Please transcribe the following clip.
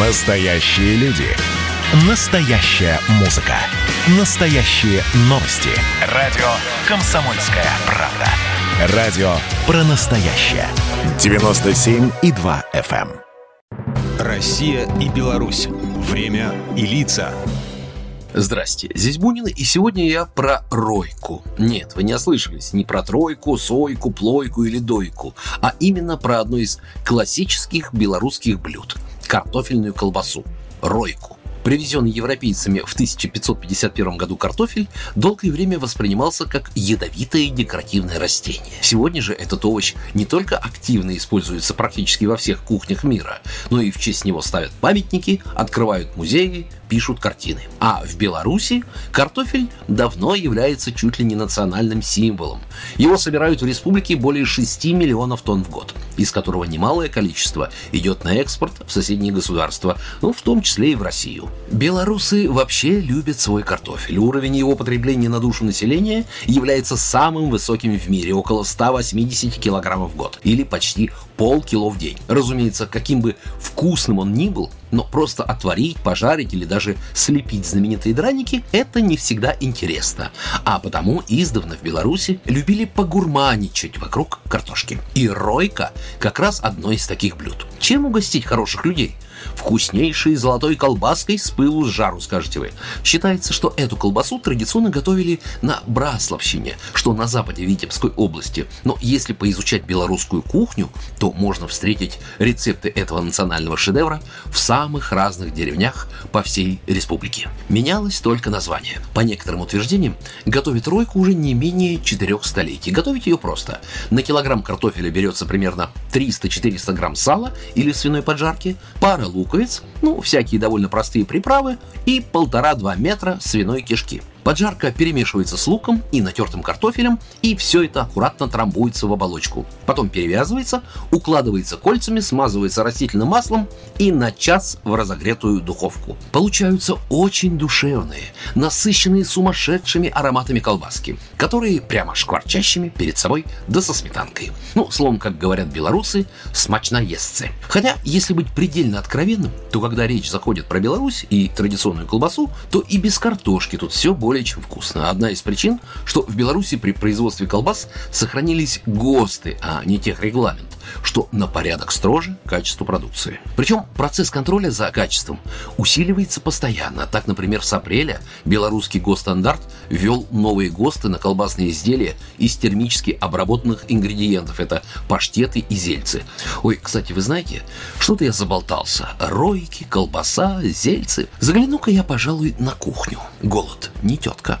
Настоящие люди. Настоящая музыка. Настоящие новости. Радио «Комсомольская правда». Радио про настоящее. 97,2 FM. эм. Россия и Беларусь. Время и лица. Здрасте, здесь Бунин, и сегодня я про ройку. Нет, вы не ослышались, не про тройку, сойку, плойку или дойку, а именно про одно из классических белорусских блюд – картофельную колбасу – ройку. Привезенный европейцами в 1551 году картофель долгое время воспринимался как ядовитое декоративное растение. Сегодня же этот овощ не только активно используется практически во всех кухнях мира, но и в честь него ставят памятники, открывают музеи, пишут картины. А в Беларуси картофель давно является чуть ли не национальным символом. Его собирают в республике более 6 миллионов тонн в год, из которого немалое количество идет на экспорт в соседние государства, ну, в том числе и в Россию. Белорусы вообще любят свой картофель. Уровень его потребления на душу населения является самым высоким в мире, около 180 килограммов в год, или почти полкило в день. Разумеется, каким бы вкусным он ни был, но просто отварить, пожарить или даже слепить знаменитые драники – это не всегда интересно. А потому издавна в Беларуси любили погурманичать вокруг картошки. И ройка как раз одно из таких блюд. Чем угостить хороших людей? Вкуснейшей золотой колбаской с пылу с жару, скажете вы. Считается, что эту колбасу традиционно готовили на Брасловщине, что на западе Витебской области. Но если поизучать белорусскую кухню, то можно встретить рецепты этого национального шедевра в самых разных деревнях по всей республике. Менялось только название. По некоторым утверждениям, готовить ройку уже не менее четырех столетий. Готовить ее просто. На килограмм картофеля берется примерно 300-400 грамм сала или свиной поджарки, пара луковиц, ну, всякие довольно простые приправы и полтора-два метра свиной кишки. Поджарка перемешивается с луком и натертым картофелем, и все это аккуратно трамбуется в оболочку. Потом перевязывается, укладывается кольцами, смазывается растительным маслом и на час в разогретую духовку. Получаются очень душевные, насыщенные сумасшедшими ароматами колбаски, которые прямо шкварчащими перед собой, да со сметанкой. Ну, словом, как говорят белорусы, смачно естся. Хотя, если быть предельно откровенным, то когда речь заходит про Беларусь и традиционную колбасу, то и без картошки тут все более более чем вкусно. Одна из причин, что в Беларуси при производстве колбас сохранились ГОСТы, а не техрегламент, что на порядок строже качество продукции. Причем процесс контроля за качеством усиливается постоянно. Так, например, с апреля белорусский госстандарт ввел новые ГОСТы на колбасные изделия из термически обработанных ингредиентов. Это паштеты и зельцы. Ой, кстати, вы знаете, что-то я заболтался. Ройки, колбаса, зельцы. Загляну-ка я, пожалуй, на кухню. Голод не тетка.